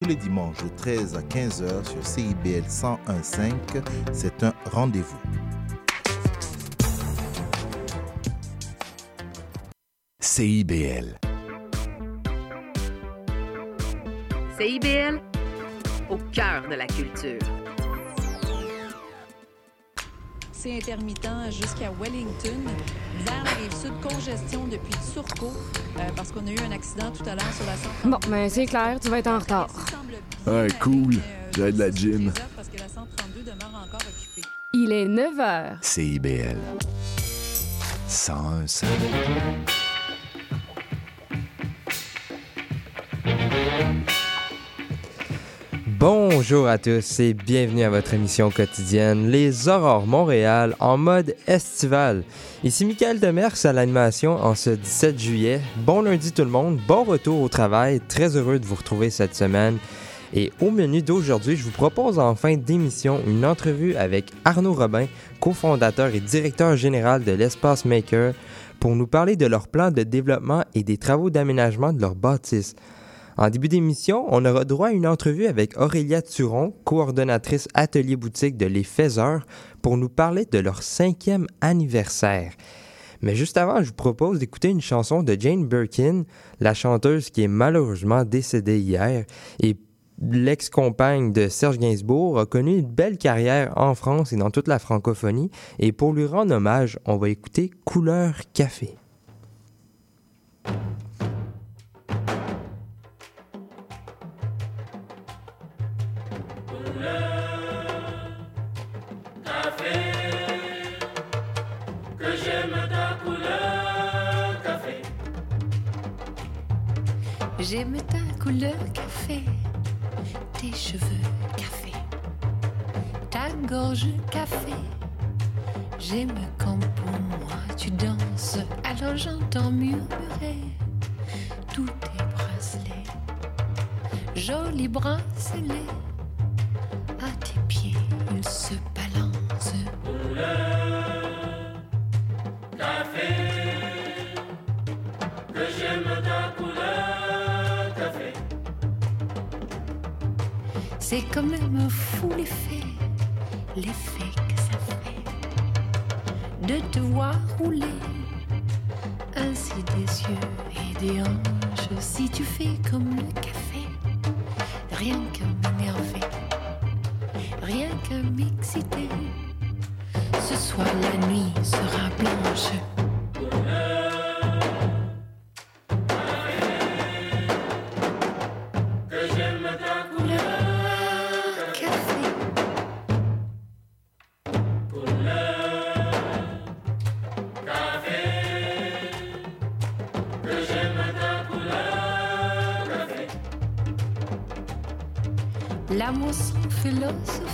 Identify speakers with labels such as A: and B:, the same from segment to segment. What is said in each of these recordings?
A: tous les dimanches de 13 à 15h sur CIBL 101.5. C'est un rendez-vous.
B: CIBL.
C: CIBL, au cœur de la culture.
D: C'est intermittent jusqu'à Wellington. Vers la rive sud, congestion depuis Turcot, euh, parce qu'on a eu un accident tout à l'heure sur la 132.
E: Bon, ben c'est clair, tu vas être en retard.
B: Ouais, cool. J'ai de la gym.
D: Parce que la 132 demeure encore occupée.
E: Il est 9 h.
B: CIBL. 101.5.
F: Bonjour à tous et bienvenue à votre émission quotidienne Les Aurores Montréal en mode estival. Ici Michael Demers à l'animation en ce 17 juillet. Bon lundi tout le monde, bon retour au travail, très heureux de vous retrouver cette semaine. Et au menu d'aujourd'hui, je vous propose en fin d'émission une entrevue avec Arnaud Robin, cofondateur et directeur général de l'Espace Maker, pour nous parler de leur plan de développement et des travaux d'aménagement de leur bâtisse. En début d'émission, on aura droit à une entrevue avec Aurélia Turon, coordonnatrice atelier boutique de Les Faiseurs, pour nous parler de leur cinquième anniversaire. Mais juste avant, je vous propose d'écouter une chanson de Jane Birkin, la chanteuse qui est malheureusement décédée hier et l'ex-compagne de Serge Gainsbourg a connu une belle carrière en France et dans toute la francophonie. Et pour lui rendre hommage, on va écouter Couleur Café.
G: J'aime ta couleur café, tes cheveux café, ta gorge café. J'aime quand pour moi tu danses, alors j'entends murmurer tous tes bracelets, jolis bracelets. Quand même fou l'effet, l'effet que ça fait de te voir rouler ainsi des yeux et des hanches. Si tu fais comme le café, rien que m'énerver, rien que m'exciter. Ce soir la nuit sera blanche. 嗯
F: 是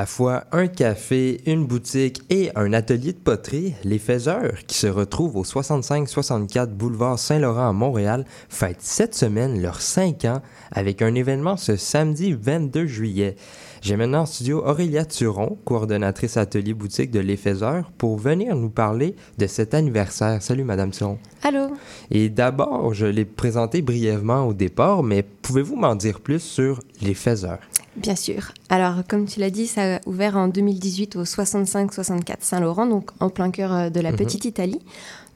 F: la fois un café, une boutique et un atelier de poterie, les Faiseurs, qui se retrouvent au 65-64 boulevard Saint-Laurent à Montréal, fêtent cette semaine leurs 5 ans avec un événement ce samedi 22 juillet. J'ai maintenant en studio Aurélia Turon, coordonnatrice atelier boutique de Faiseurs, pour venir nous parler de cet anniversaire. Salut Madame Turon.
E: Allô?
F: Et d'abord, je l'ai présenté brièvement au départ, mais pouvez-vous m'en dire plus sur Les Faiseurs?
H: Bien sûr. Alors, comme tu l'as dit, ça a ouvert en 2018 au 65-64 Saint-Laurent, donc en plein cœur euh, de la
F: Mhm.
H: petite Italie.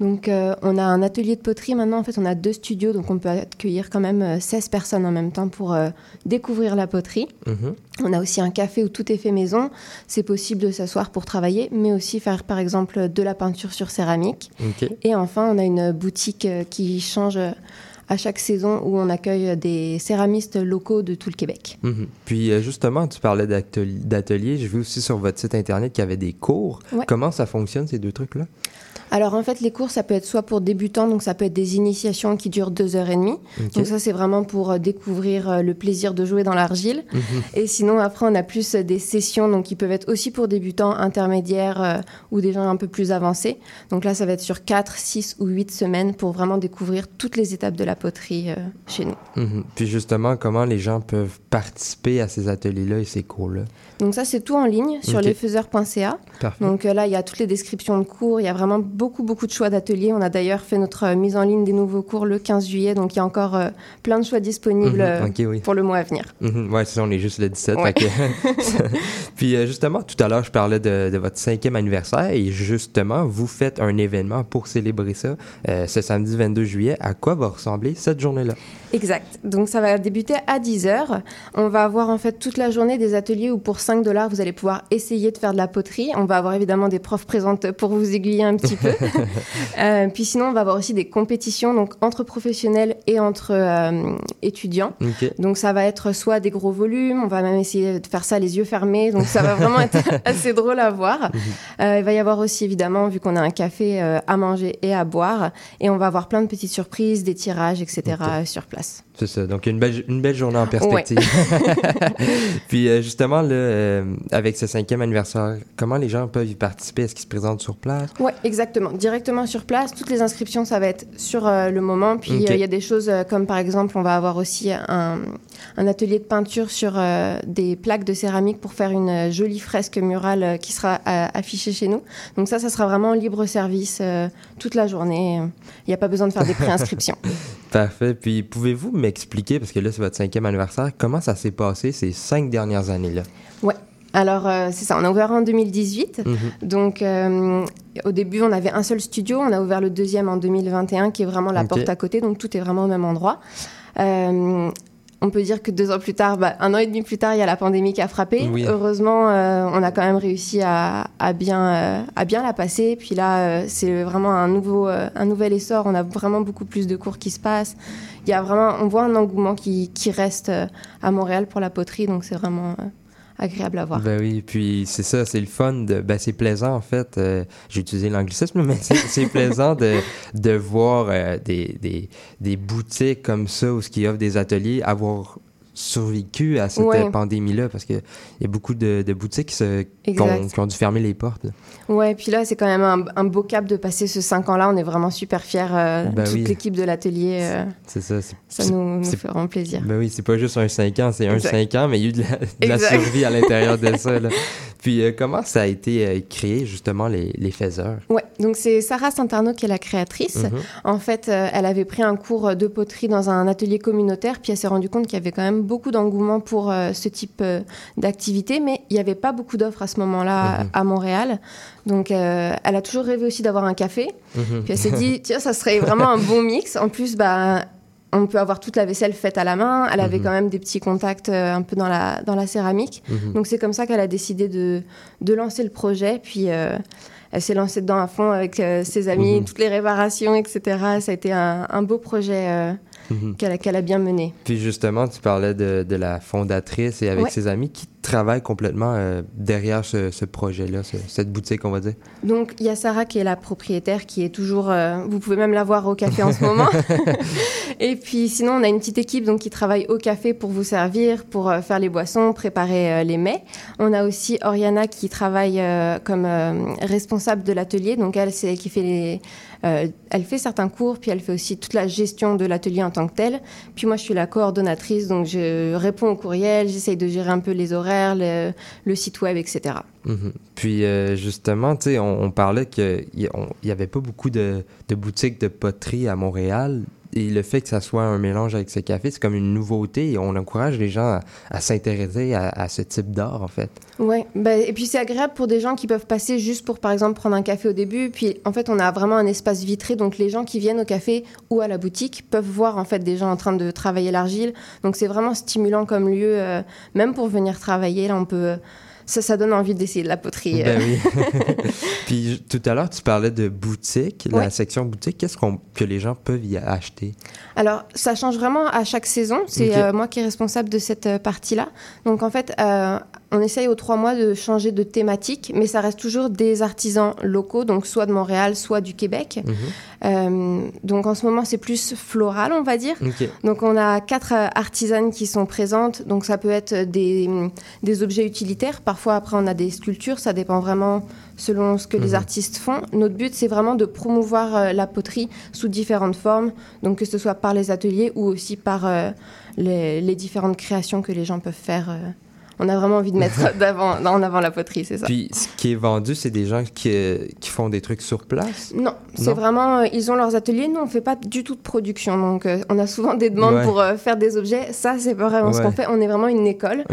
H: Donc, euh, on a un atelier de poterie maintenant. En fait, on a deux studios, donc on peut accueillir quand même euh, 16 personnes en même temps pour euh, découvrir la poterie.
F: Mhm.
H: On a aussi un café où tout est fait maison. C'est possible de s'asseoir pour travailler, mais aussi faire, par exemple, de la peinture sur céramique. Et enfin, on a une boutique euh, qui change euh, à chaque saison où on accueille des céramistes locaux de tout le Québec.
F: Mhm. Puis euh, justement, tu parlais d'atelier- d'atelier. J'ai vu aussi sur votre site internet qu'il y avait des cours.
H: Ouais.
F: Comment ça fonctionne ces deux trucs-là?
H: Alors en fait, les cours, ça peut être soit pour débutants, donc ça peut être des initiations qui durent deux heures et demie. Donc ça, c'est vraiment pour euh, découvrir euh, le plaisir de jouer dans l'argile.
F: Mhm.
H: Et sinon, après, on a plus des sessions, donc qui peuvent être aussi pour débutants, intermédiaires euh, ou des gens un peu plus avancés. Donc là, ça va être sur 4, 6 ou 8 semaines pour vraiment découvrir toutes les étapes de la poterie euh, chez nous.
F: Mhm. Puis justement, comment les gens peuvent participer à ces ateliers-là et ces cours-là?
H: Donc ça, c'est tout en ligne sur
F: Ok.
H: lesfaiseurs.ca. Donc euh, là, il y a toutes les descriptions de cours. Il y a vraiment beaucoup, beaucoup de choix d'ateliers. On a d'ailleurs fait notre euh, mise en ligne des nouveaux cours le 15 juillet. Donc il y a encore plein de choix disponibles
F: Mhm. oui.
H: pour le mois à venir.
F: Mhm. Ouais, c'est ça, on est juste le 17.
H: Ouais.
F: fait que- Puis justement, tout à l'heure, je parlais de, de votre cinquième anniversaire et justement, vous faites un événement pour célébrer ça ce samedi 22 juillet. À quoi va ressembler cette journée-là?
H: Exact. Donc ça va débuter à 10h. On va avoir en fait toute la journée des ateliers où pour 5 dollars, vous allez pouvoir essayer de faire de la poterie. On va avoir évidemment des profs présentes pour vous aiguiller un petit peu. Euh, puis sinon, on va avoir aussi des compétitions donc entre professionnels et entre euh, étudiants. Donc ça va être soit des gros volumes, on va même essayer de faire ça les yeux fermés, donc ça va vraiment être assez drôle à voir. Euh, il va y avoir aussi évidemment, vu qu'on a un café à manger et à boire, et on va avoir plein de petites surprises, des tirages, etc. sur place.
F: C'est ça. Donc, une belle, une belle journée en perspective. Puis, euh, justement, là, euh, avec ce cinquième anniversaire, comment les gens peuvent y participer? Est-ce qu'ils se présentent sur place?
H: Ouais, exactement. Directement sur place. Toutes les inscriptions, ça va être sur euh, le moment. Puis il y a des choses comme par exemple, on va avoir aussi un, un atelier de peinture sur des plaques de céramique pour faire une jolie fresque murale qui sera affichée chez nous. Donc ça, ça sera vraiment libre service toute la journée. Il n'y a pas besoin de faire des préinscriptions.
F: Parfait. Puis, pouvez-vous m'expliquer, parce que là, c'est votre cinquième anniversaire, comment ça s'est passé ces cinq dernières années-là?
H: Alors euh, c'est ça, on a ouvert en 2018.
F: Mhm.
H: Donc, euh, au début, on avait un seul studio. On a ouvert le deuxième en 2021, qui est vraiment la porte à côté. Donc, tout est vraiment au même endroit. Euh, on peut dire que deux ans plus tard, bah, un an et demi plus tard, il y a la pandémie qui a frappé.
F: Oui.
H: Heureusement, euh, on a quand même réussi à, à bien, euh, à bien la passer. Puis là, euh, c'est vraiment un, nouveau, un nouvel essor. On a vraiment beaucoup plus de cours qui se passent. Il y a vraiment, on voit un engouement qui, qui reste à Montréal pour la poterie. Donc, c'est vraiment agréable à voir.
F: Ben oui, puis c'est ça, c'est le fun, de, ben c'est plaisant en fait, euh, j'ai utilisé l'anglicisme, mais c'est, plaisant de, de voir euh, des, des, des boutiques comme ça où ce qui offrent des ateliers avoir survécu à cette
H: Ouais.
F: pandémie-là parce qu'il y a beaucoup de, de boutiques qui, ont, qui ont dû fermer les portes.
H: Ouais, puis là, c'est quand même un, un beau cap de passer ce 5 ans-là. On est vraiment super fiers. euh,
F: Ben
H: toute
F: oui.
H: l'équipe de l'atelier, euh,
F: C'est ça.
H: Ça nous, nous fait vraiment plaisir.
F: Ben oui, c'est pas juste un 5 ans, c'est un
H: Exact.
F: 5 ans, mais il y a eu de la, de la
H: Exact.
F: survie à l'intérieur de ça. Là. Puis euh, comment ça a été euh, créé justement les, les faiseurs?
H: Ouais, donc c'est Sarah Saint-Arnaud qui est la créatrice.
F: Mhm.
H: En fait, euh, elle avait pris un cours de poterie dans un atelier communautaire, puis elle s'est rendue compte qu'il y avait quand même beaucoup d'engouement pour euh, ce type euh, d'activité, mais il n'y avait pas beaucoup d'offres à ce moment-là
F: Mhm.
H: à Montréal. Donc, euh, elle a toujours rêvé aussi d'avoir un café.
F: Mhm.
H: Puis elle s'est dit, tiens, ça serait vraiment un bon mix. En plus, bah, on peut avoir toute la vaisselle faite à la main. Elle avait
F: Mhm.
H: quand même des petits contacts euh, un peu dans la, dans la céramique. Donc c'est comme ça qu'elle a décidé de, de lancer le projet. Puis euh, elle s'est lancée dedans à fond avec ses amis, toutes les réparations, etc. Ça a été un, un beau projet
F: Mhm.
H: qu'elle a- qu'elle a bien mené.
F: Puis justement, tu parlais de, de la fondatrice et avec
H: Ouais.
F: ses amis qui travaillent complètement euh, derrière ce, ce projet-là, ce- cette boutique, on va dire.
H: Donc il y a Sarah qui est la propriétaire, qui est toujours. euh, vous pouvez même la voir au café en ce moment. Et puis sinon, on a une petite équipe donc qui travaille au café pour vous servir, pour euh, faire les boissons, préparer les mets. On a aussi Oriana qui travaille comme responsable de l'atelier. Donc elle, c'est qui fait les. Euh, elle fait certains cours, puis elle fait aussi toute la gestion de l'atelier en tant que tel. Puis moi, je suis la coordonnatrice, donc je réponds aux courriels, j'essaye de gérer un peu les horaires, le, le site web, etc.
F: Mhm. Puis euh, justement, tu sais, on, parlait qu'il n'y avait pas beaucoup de, boutiques de poterie à Montréal. et le fait que ça soit un mélange avec ce café, c'est comme une nouveauté on encourage les gens à, s'intéresser à, ce type d'art, en fait.
H: Ouais, bah, et puis c'est agréable pour des gens qui peuvent passer juste pour, par exemple, prendre un café au début. Puis en fait, on a vraiment un espace vitré, donc les gens qui viennent au café ou à la boutique peuvent voir en fait des gens en train de travailler l'argile. Donc c'est vraiment stimulant comme lieu, euh, même pour venir travailler. Là, on peut ça, ça donne envie d'essayer de la poterie.
F: Ben
H: euh.
F: oui. Puis tout à l'heure, tu parlais de boutique, la section boutique. Qu'est-ce qu'on, que les gens peuvent y acheter?
H: Alors, ça change vraiment à chaque saison. C'est euh, moi qui est responsable de cette euh, partie-là. Donc, en fait, euh, on essaye aux trois mois de changer de thématique, mais ça reste toujours des artisans locaux, donc soit de Montréal, soit du Québec.
F: Mhm.
H: Euh, donc, en ce moment, c'est plus floral, on va dire. Donc, on a quatre euh, artisanes qui sont présentes. Donc, ça peut être des, des objets utilitaires. Parfois, après, on a des sculptures. Ça dépend vraiment selon ce que les
F: Mhm.
H: artistes font. Notre but, c'est vraiment de promouvoir euh, la poterie sous différentes formes. Donc, que ce soit par les ateliers ou aussi par euh, les, les différentes créations que les gens peuvent faire. On a vraiment envie de mettre d'avant- en avant la poterie, c'est ça.
F: Puis ce qui est vendu, c'est des gens qui, euh, qui font des trucs sur place?
H: Non, c'est vraiment, euh, ils ont leurs ateliers. Nous, on fait pas du tout de production. Donc, euh, on a souvent des demandes
F: Ouais.
H: pour euh, faire des objets. Ça, c'est pas vraiment ce qu'on fait. On est vraiment une école.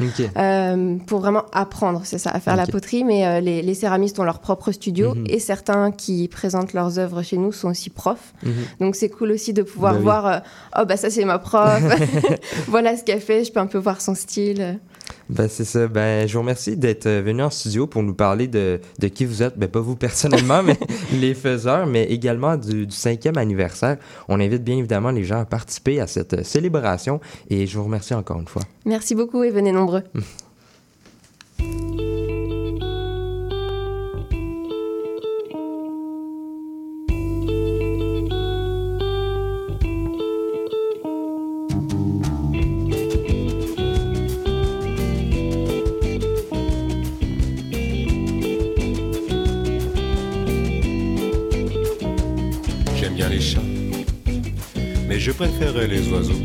H: Pour vraiment apprendre, c'est ça, à faire la poterie. Mais les, les céramistes ont leur propre studio
F: Mhm.
H: et certains qui présentent leurs œuvres chez nous sont aussi profs.
F: Mhm.
H: Donc c'est cool aussi de pouvoir
F: Bah
H: voir, oh bah ça c'est ma prof, voilà ce qu'elle fait, je peux un peu voir son style.
F: Ben, c'est ça. Ben, je vous remercie d'être euh, venu en studio pour nous parler de, de qui vous êtes. Ben, pas vous personnellement, mais les faiseurs, mais également du, du cinquième anniversaire. On invite bien évidemment les gens à participer à cette euh, célébration et je vous remercie encore une fois.
H: Merci beaucoup et venez nombreux.
I: je préférais les oiseaux.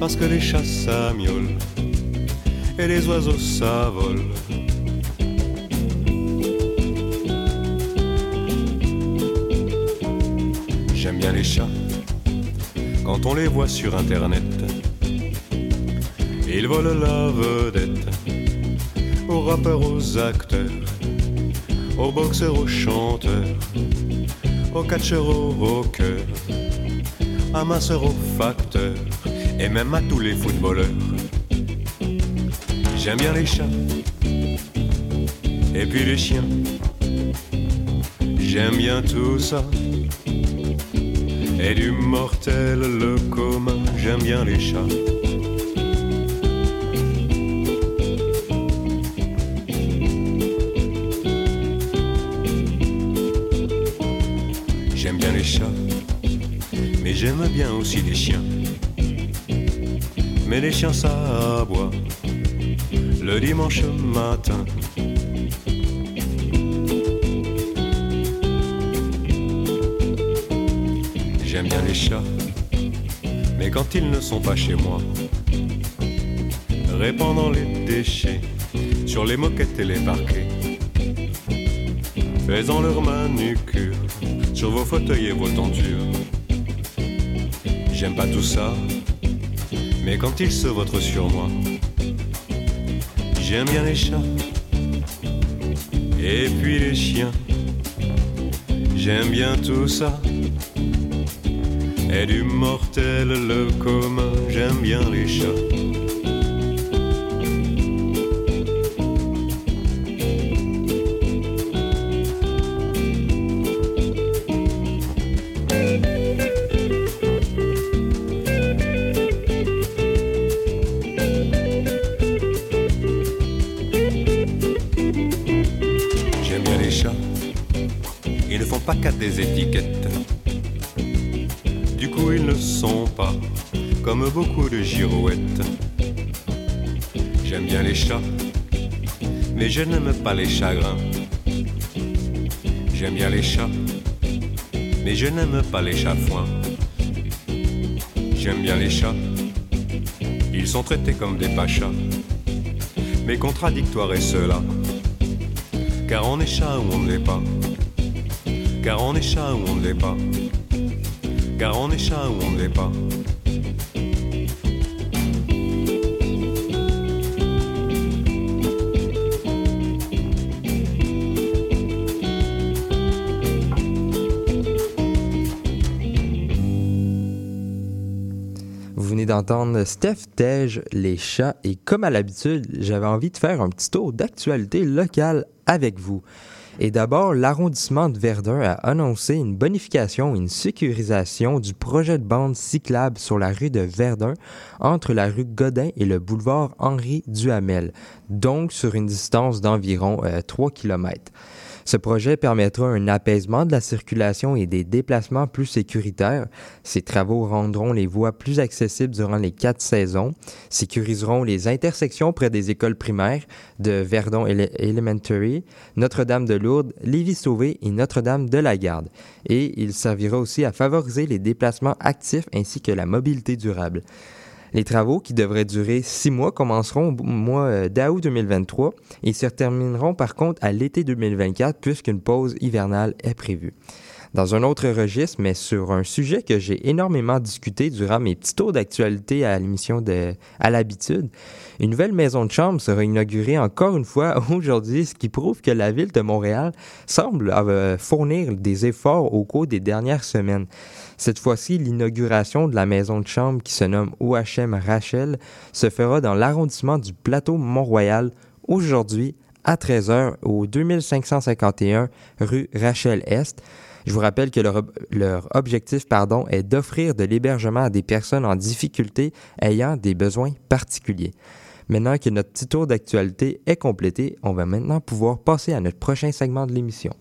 I: Parce que les chats ça miaule et les oiseaux ça vole. J'aime bien les chats quand on les voit sur internet. Ils volent la vedette aux rappeurs, aux acteurs, aux boxeurs, aux chanteurs au catcheur au rocker, à masseur au facteur, et même à tous les footballeurs. J'aime bien les chats, et puis les chiens. J'aime bien tout ça, et du mortel le commun. J'aime bien les chats. J'aime bien aussi les chiens. Mais les chiens ça aboie le dimanche matin. J'aime bien les chats, mais quand ils ne sont pas chez moi, répandant les déchets sur les moquettes et les parquets, faisant leur manucure sur vos fauteuils et vos tentures. J'aime pas tout ça, mais quand ils se vautrent sur moi, j'aime bien les chats et puis les chiens. J'aime bien tout ça. Et du mortel le commun, j'aime bien les chats. Je n'aime pas les chagrins. J'aime bien les chats, mais je n'aime pas les chafouins. J'aime bien les chats, ils sont traités comme des pachas. Mais contradictoire est cela, car on est chat ou on ne l'est pas. Car on est chat ou on ne l'est pas. car on est chat ou on ne l'est pas.
F: D'entendre Steph Tej, les chats, et comme à l'habitude, j'avais envie de faire un petit tour d'actualité locale avec vous. Et d'abord, l'arrondissement de Verdun a annoncé une bonification et une sécurisation du projet de bande cyclable sur la rue de Verdun entre la rue Godin et le boulevard Henri Duhamel, donc sur une distance d'environ euh, 3 km. Ce projet permettra un apaisement de la circulation et des déplacements plus sécuritaires. Ces travaux rendront les voies plus accessibles durant les quatre saisons, sécuriseront les intersections près des écoles primaires de Verdon Ele- Elementary, Notre-Dame de Lourdes, Lévis-Sauvé et Notre-Dame de la Garde. Et il servira aussi à favoriser les déplacements actifs ainsi que la mobilité durable. Les travaux, qui devraient durer six mois, commenceront au mois euh, d'août 2023 et se termineront par contre à l'été 2024 puisqu'une pause hivernale est prévue. Dans un autre registre, mais sur un sujet que j'ai énormément discuté durant mes petits tours d'actualité à l'émission de À l'habitude, une nouvelle maison de chambre sera inaugurée encore une fois aujourd'hui, ce qui prouve que la ville de Montréal semble euh, fournir des efforts au cours des dernières semaines. Cette fois-ci, l'inauguration de la maison de chambre qui se nomme OHM Rachel se fera dans l'arrondissement du plateau Mont-Royal aujourd'hui à 13h au 2551 rue Rachel-Est. Je vous rappelle que leur, leur objectif pardon, est d'offrir de l'hébergement à des personnes en difficulté ayant des besoins particuliers. Maintenant que notre petit tour d'actualité est complété, on va maintenant pouvoir passer à notre prochain segment de l'émission.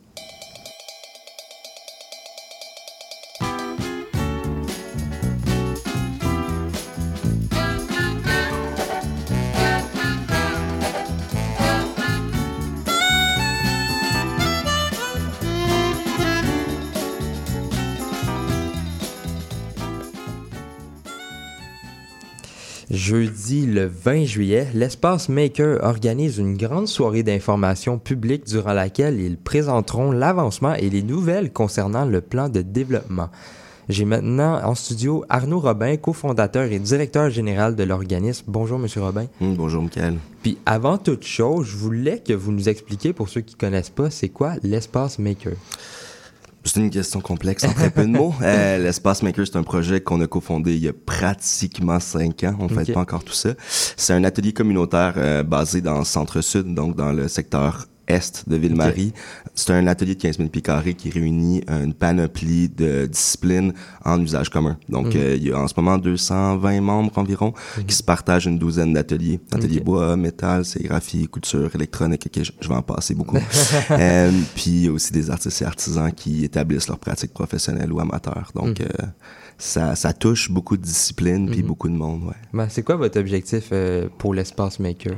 F: 20 juillet, l'Espace Maker organise une grande soirée d'information publique durant laquelle ils présenteront l'avancement et les nouvelles concernant le plan de développement. J'ai maintenant en studio Arnaud Robin, cofondateur et directeur général de l'organisme. Bonjour, Monsieur Robin.
J: Hum, bonjour, Michael.
F: Puis avant toute chose, je voulais que vous nous expliquiez, pour ceux qui connaissent pas, c'est quoi l'Espace Maker?
J: C'est une question complexe en très peu de mots. Euh, L'Espace Maker, c'est un projet qu'on a cofondé il y a pratiquement cinq ans. On ne fait pas encore tout ça. C'est un atelier communautaire euh, basé dans le centre-sud, donc dans le secteur est de Ville-Marie. C'est un atelier de 15 000 pieds carrés qui réunit une panoplie de disciplines en usage commun. Donc,
F: Mhm.
J: euh, il y a en ce moment 220 membres environ qui se partagent une douzaine d'ateliers. Ateliers bois, métal, sérigraphie, couture, électronique. Ok, je, je vais en passer beaucoup. Euh, puis il y a aussi des artistes et artisans qui établissent leur pratique professionnelle ou amateur. Donc,
F: Mhm.
J: euh, ça, ça touche beaucoup de disciplines puis
F: Mhm.
J: beaucoup de monde, ouais.
F: Ben, c'est quoi votre objectif euh, pour l'Espace Maker?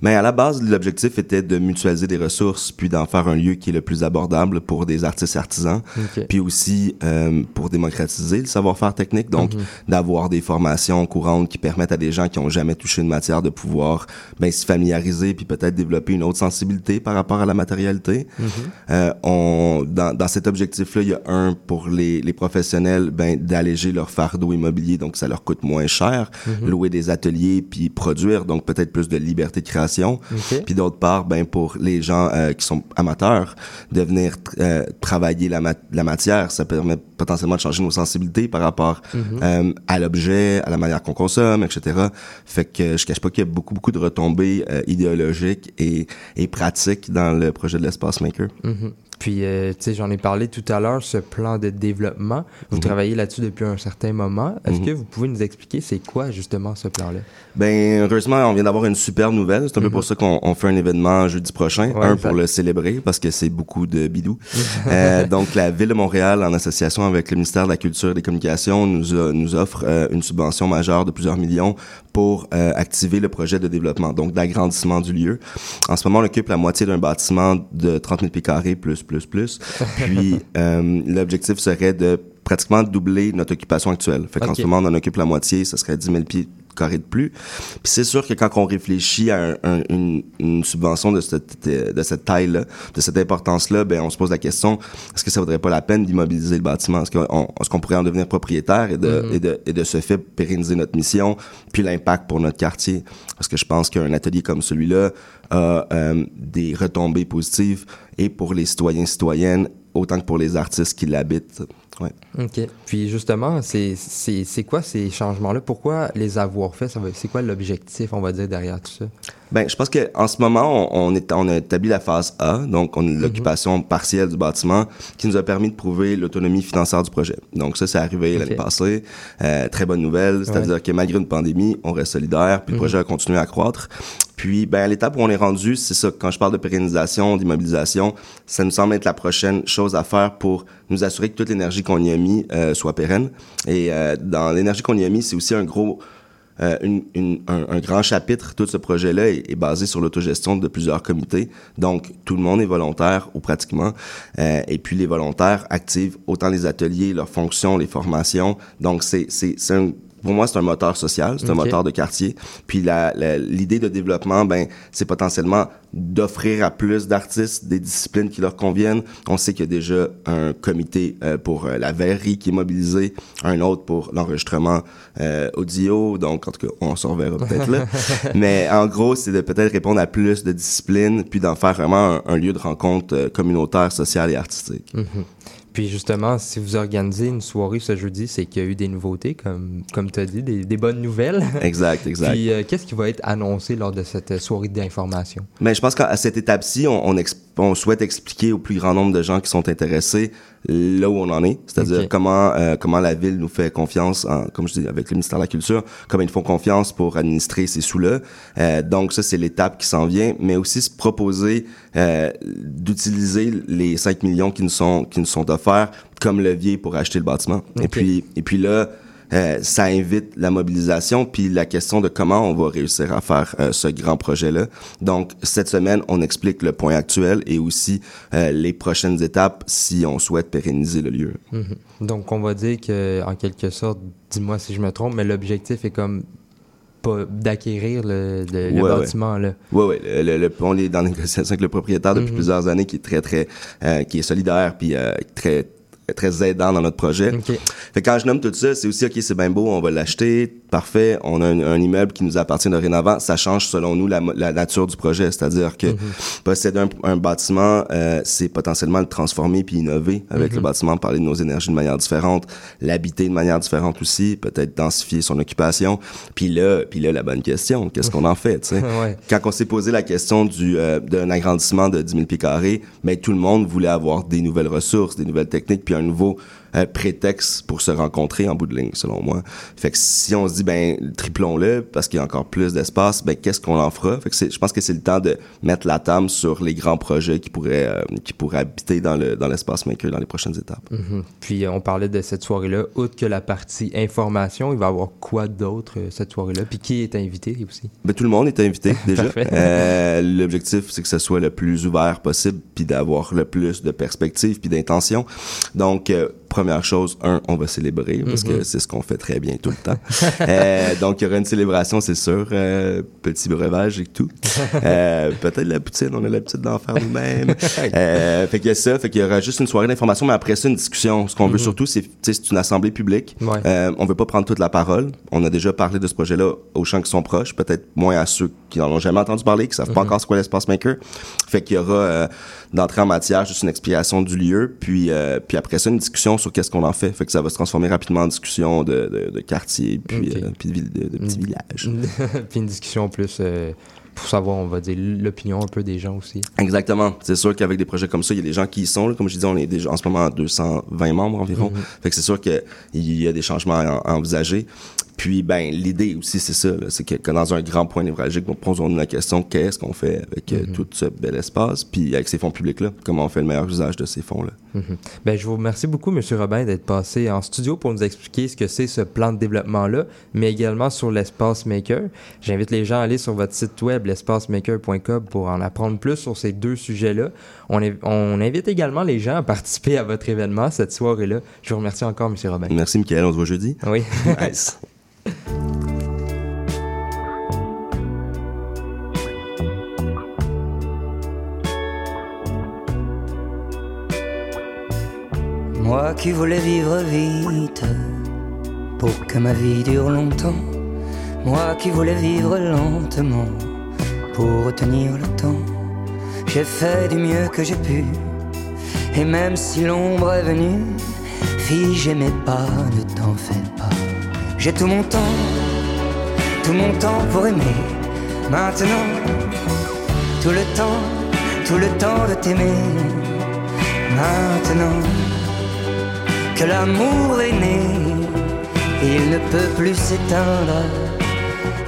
J: Mais à la base, l'objectif était de mutualiser des ressources puis d'en faire un lieu qui est le plus abordable pour des artistes et artisans. Puis aussi euh, pour démocratiser le savoir-faire technique, donc
F: Mhm.
J: d'avoir des formations courantes qui permettent à des gens qui ont jamais touché une matière de pouvoir ben, se familiariser puis peut-être développer une autre sensibilité par rapport à la matérialité.
F: Mhm.
J: Euh, on, dans, dans cet objectif-là, il y a un pour les, les professionnels, ben, leur fardeau immobilier, donc ça leur coûte moins cher,
F: Mhm.
J: louer des ateliers puis produire, donc peut-être plus de liberté de création.
F: Ok.
J: Puis d'autre part, ben pour les gens euh, qui sont amateurs, de venir euh, travailler la, mat- la matière, ça permet potentiellement de changer nos sensibilités par rapport
F: Mhm.
J: euh, à l'objet, à la manière qu'on consomme, etc. Fait que je cache pas qu'il y a beaucoup beaucoup de retombées idéologiques et, et pratiques dans le projet de l'espace maker.
F: Mhm. Puis, euh, tu sais, j'en ai parlé tout à l'heure, ce plan de développement. Vous
J: Mhm.
F: travaillez là-dessus depuis un certain moment. Est-ce
J: Mhm.
F: que vous pouvez nous expliquer c'est quoi justement ce plan-là?
J: Ben heureusement, on vient d'avoir une superbe nouvelle. C'est un peu pour ça qu'on on fait un événement jeudi prochain,
F: Mhm. Ouais,
J: un pour le célébrer parce que c'est beaucoup de bidou. Euh, donc la ville de Montréal, en association avec le ministère de la Culture et des Communications, nous a- nous offre euh, une subvention majeure de plusieurs millions pour activer le projet de développement, donc d'agrandissement du lieu. En ce moment, on occupe la moitié d'un bâtiment de 30 000 pieds carrés plus plus plus. Puis euh, l'objectif serait de pratiquement doubler notre occupation actuelle. Fait qu'en ce moment, on en occupe la moitié, ce serait 10 000 pieds carrés de plus. Puis c'est sûr que quand on réfléchit à un- un- une, une subvention de cette, de cette taille-là, de cette importance-là, ben on se pose la question est-ce que ça vaudrait pas la peine d'immobiliser le bâtiment? Est-ce qu'on qu'on pourrait en devenir propriétaire et de,
F: Mhm.
J: et de et de ce fait pérenniser notre mission, puis l'impact pour notre quartier? Parce que je pense qu'un atelier comme celui-là a euh, des retombées positives et pour les citoyens citoyennes autant que pour les artistes qui l'habitent. Ouais.
F: OK. Puis justement, c'est quoi ces changements-là? Pourquoi les avoir faits? C'est quoi l'objectif, on va dire, derrière tout ça?
J: Ben, je pense que en ce moment, on, on est, on a établi la phase A, donc on a l'occupation partielle du bâtiment, qui nous a permis de prouver l'autonomie financière du projet. Donc ça, c'est arrivé l'année passée. Euh, très bonne nouvelle, c'est-à-dire que malgré une pandémie, on reste solidaire, puis le
F: Mhm.
J: projet a continué à croître. Puis, ben, à l'étape où on est rendu, c'est ça. Quand je parle de pérennisation, d'immobilisation, ça nous semble être la prochaine chose à faire pour nous assurer que toute l'énergie qu'on y a mis euh, soit pérenne. Et euh, dans l'énergie qu'on y a mis, c'est aussi un gros euh, un, grand chapitre, tout ce projet-là est, basé sur l'autogestion de plusieurs comités. Donc, tout le monde est volontaire, ou pratiquement. Euh, et puis, les volontaires activent autant les ateliers, leurs fonctions, les formations. Donc, c'est un, pour moi, c'est un moteur social, c'est un moteur de quartier. Puis, la, la- l'idée de développement, ben, c'est potentiellement d'offrir à plus d'artistes des disciplines qui leur conviennent. On sait qu'il y a déjà un comité euh, pour euh, la verrerie qui est mobilisé, un autre pour l'enregistrement euh, audio. Donc, en tout cas, on s'en reverra peut-être là. Mais en gros, c'est de peut-être répondre à plus de disciplines, puis d'en faire vraiment un, un lieu de rencontre euh, communautaire, social et artistique.
F: Mhm. Puis justement, si vous organisez une soirée ce jeudi, c'est qu'il y a eu des nouveautés, comme, comme tu as dit, des, des bonnes nouvelles.
J: Exact, exact.
F: Puis euh, qu'est-ce qui va être annoncé lors de cette soirée d'information?
J: Mais je pense qu'à cette étape-ci, on, on, ex- on souhaite expliquer au plus grand nombre de gens qui sont intéressés là où on en est, c'est-à-dire comment euh, comment la ville nous fait confiance, en, comme je dis avec le ministère de la Culture, comment ils font confiance pour administrer ces sous-là. Euh, donc ça, c'est l'étape qui s'en vient, mais aussi se proposer euh, d'utiliser les 5 millions qui nous sont qui nous sont offerts comme levier pour acheter le bâtiment. Et puis et puis là. Euh, ça invite la mobilisation puis la question de comment on va réussir à faire euh, ce grand projet-là. Donc cette semaine, on explique le point actuel et aussi euh, les prochaines étapes si on souhaite pérenniser le lieu.
F: Mhm. Donc, on va dire que, en quelque sorte, dis-moi si je me trompe, mais l'objectif est comme pas d'acquérir le, le- le
J: Ouais, ouais.
F: bâtiment, là.
J: Oui, oui. Le, le- le- on est dans négociation avec le propriétaire depuis
F: Mhm.
J: plusieurs années qui est très, très, euh, qui est solidaire puis euh, très très aidant dans notre projet.
F: OK.
J: Fait que quand je nomme tout ça, c'est aussi OK, c'est bien beau, on va l'acheter, parfait, on a un, un immeuble qui nous appartient dorénavant, ça change selon nous la, nature du projet, c'est-à-dire que posséder un, un bâtiment, euh, c'est potentiellement le transformer puis innover avec
F: Mhm.
J: le bâtiment, parler de nos énergies de manière différente, l'habiter de manière différente aussi, peut-être densifier son occupation. Puis là, puis là la bonne question, qu'est-ce qu'on en fait, tu sais?
F: Ouais.
J: quand on s'est posé la question du euh, d'un agrandissement de 10 000 pieds carrés, mais tout le monde voulait avoir des nouvelles ressources, des nouvelles techniques, puis un nouveau euh, prétexte pour se rencontrer en bout de ligne, selon moi. Fait que si on se dit ben triplons-le parce qu'il y a encore plus d'espace, ben qu'est-ce qu'on en fera? Fait que je pense que c'est le temps de mettre la table sur les grands projets qui pourraient euh, qui pourraient habiter dans le dans l'espace maker dans les prochaines étapes.
F: Mhm. Puis, euh, on parlait de cette soirée-là. Outre que la partie information, il va y avoir quoi d'autre euh, cette soirée-là? Puis, qui est invité aussi?
J: Ben, tout le monde est invité déjà. Euh, L'objectif, c'est que ce soit le plus ouvert possible, puis d'avoir le plus de perspectives, puis d'intention. Donc, euh, première chose, un, on va célébrer, parce que
F: Mhm.
J: c'est ce qu'on fait très bien tout le temps. Euh, donc, il y aura une célébration, c'est sûr. euh, petit breuvage et tout. Euh, Peut-être la poutine, on a l'habitude d'en faire nous-mêmes. Euh, fait qu'il y a ça, fait qu'il y aura juste une soirée d'information, mais après ça, une discussion. Ce qu'on veut
F: Mhm.
J: surtout, c'est, une assemblée publique.
F: Ouais.
J: Euh, on veut pas prendre toute la parole. On a déjà parlé de ce projet-là aux gens qui sont proches, peut-être moins à ceux qui n'en ont jamais entendu parler, qui savent pas
F: Mhm.
J: encore ce qu'est l'espace maker. Fait qu'il y aura euh, d'entrée en matière juste une explication du lieu, puis euh, puis après ça une discussion sur qu'est-ce qu'on en fait. Fait que ça va se transformer rapidement en discussion de, de, de quartier, puis euh, puis de, de- de petits
F: Mm.
J: villages.
F: Puis, une discussion plus euh, pour savoir, on va dire, l'opinion un peu des gens aussi.
J: Exactement. C'est sûr qu'avec des projets comme ça, il y a des gens qui y sont. là. Comme je disais, on est déjà en ce moment à 220 membres environ.
F: Mhm.
J: Fait que c'est sûr qu'il y a des changements à, à envisager. Puis, ben, l'idée aussi, c'est ça. C'est que, que dans un grand point névralgique, on posons-nous la question qu'est-ce qu'on fait avec
F: Mhm.
J: tout ce bel espace, puis avec ces fonds publics-là, comment on fait le meilleur usage de ces fonds-là?
F: Mhm. Ben, je vous remercie beaucoup, M. Robin, d'être passé en studio pour nous expliquer ce que c'est ce plan de développement-là, mais également sur l'espace maker. J'invite les gens à aller sur votre site web, l'espacemaker.com, pour en apprendre plus sur ces deux sujets-là. On, on invite également les gens à participer à votre événement cette soirée-là. Je vous remercie encore, M. Robin.
J: Merci, Michael. On se voit jeudi.
F: Oui.
J: Nice.
K: Moi qui voulais vivre vite pour que ma vie dure longtemps. Moi qui voulais vivre lentement pour retenir le temps. J'ai fait du mieux que j'ai pu. Et même si l'ombre est venue, fille, j'aimais pas, ne t'en fais pas. J'ai tout mon temps, tout mon temps pour aimer. Maintenant, tout le temps, tout le temps de t'aimer. Maintenant que l'amour est né, il ne peut plus s'éteindre,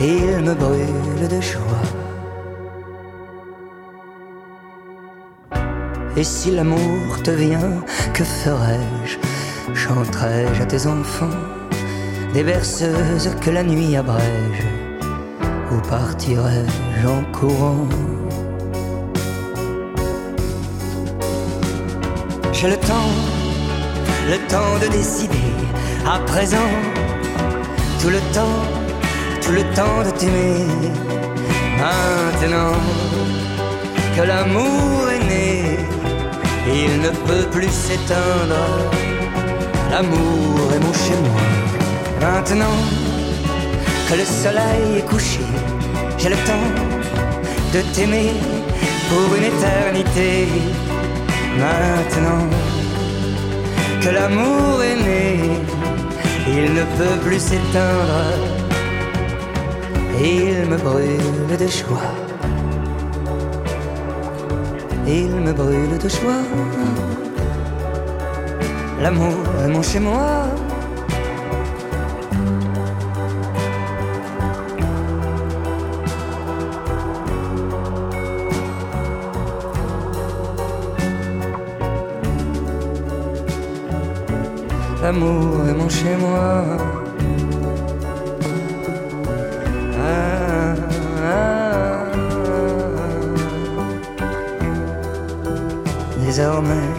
K: il me brûle de joie. Et si l'amour te vient, que ferais-je Chanterai-je à tes enfants? Des berceuses que la nuit abrège Ou partirai-je en courant J'ai le temps, le temps de décider à présent tout le temps, tout le temps de t'aimer. Maintenant que l'amour est né, il ne peut plus s'éteindre. L'amour est mon chez moi. Maintenant que le soleil est couché, j'ai le temps de t'aimer pour une éternité. Maintenant que l'amour est né, il ne peut plus s'éteindre. Il me brûle de joie. Il me brûle de joie. L'amour est mon chez moi. L'amour est mon chez moi. Ah, ah, ah. Désormais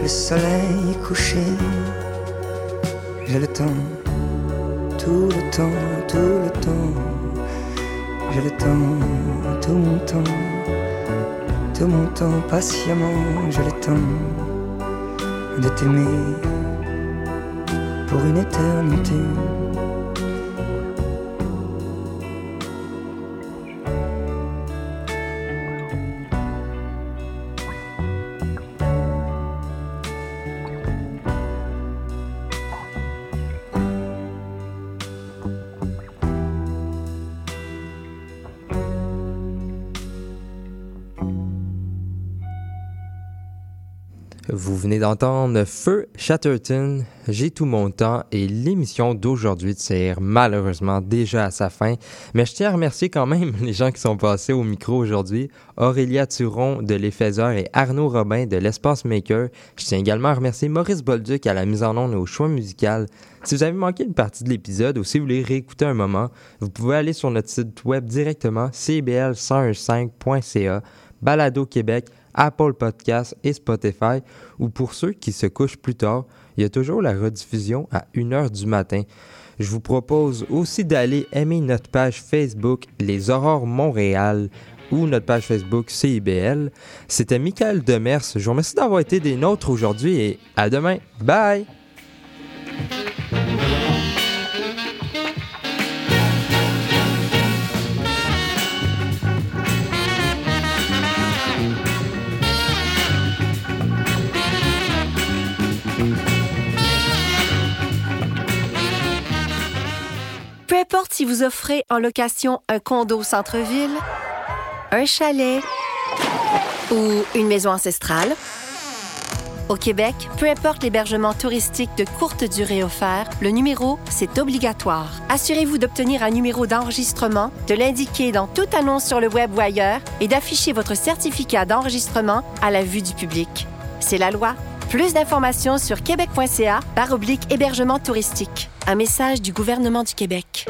K: le soleil couché, j'ai le temps, tout le temps, tout le temps. J'ai le temps, tout mon temps, tout mon temps, patiemment, j'ai le temps de t'aimer pour une éternité.
F: D'entendre Feu Chatterton, J'ai tout mon temps et l'émission d'aujourd'hui tire malheureusement déjà à sa fin. Mais je tiens à remercier quand même les gens qui sont passés au micro aujourd'hui. Aurélia Turon de l'Éphésaire et Arnaud Robin de l'Espace Maker. Je tiens également à remercier Maurice Bolduc à la mise en onde et au choix musical. Si vous avez manqué une partie de l'épisode ou si vous voulez réécouter un moment, vous pouvez aller sur notre site web directement cbl115.ca, Balado Québec, Apple Podcasts et Spotify, ou pour ceux qui se couchent plus tard, il y a toujours la rediffusion à 1h du matin. Je vous propose aussi d'aller aimer notre page Facebook Les Aurores Montréal ou notre page Facebook CIBL. C'était Michael Demers. Je vous remercie d'avoir été des nôtres aujourd'hui et à demain. Bye!
L: Importe si vous offrez en location un condo centre-ville, un chalet ou une maison ancestrale, au Québec, peu importe l'hébergement touristique de courte durée offert, le numéro, c'est obligatoire. Assurez-vous d'obtenir un numéro d'enregistrement, de l'indiquer dans toute annonce sur le web ou ailleurs et d'afficher votre certificat d'enregistrement à la vue du public. C'est la loi. Plus d'informations sur québec.ca par oblique hébergement touristique. Un message du gouvernement du Québec.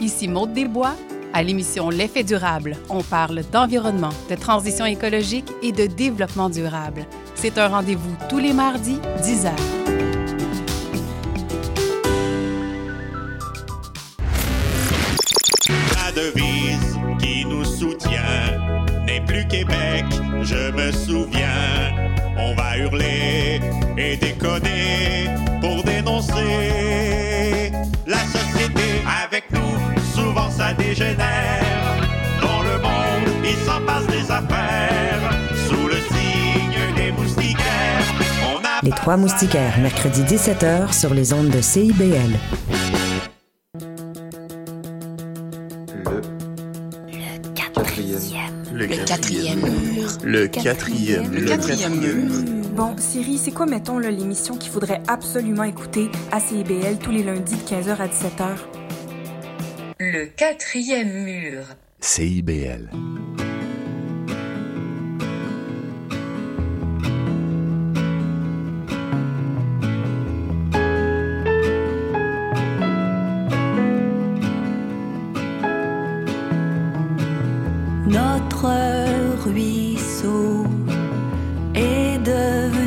M: Ici Maude Desbois. À l'émission L'effet durable, on parle d'environnement, de transition écologique et de développement durable. C'est un rendez-vous tous les mardis, 10 h.
N: La devise qui nous soutient n'est plus Québec, je me souviens. On va hurler et déconner pour dénoncer dégénère. Dans le monde, il s'en passe des affaires. Sous le signe des moustiquaires, on a
O: Les Trois Moustiquaires, mercredi 17h sur les ondes de CIBL.
J: Le
P: quatrième
J: mur. Le quatrième.
P: Le quatrième mur.
Q: Bon, Siri, c'est quoi, mettons, là, l'émission qu'il faudrait absolument écouter à CIBL tous les lundis de 15h à 17h?
P: Quatrième mur.
B: CIBL.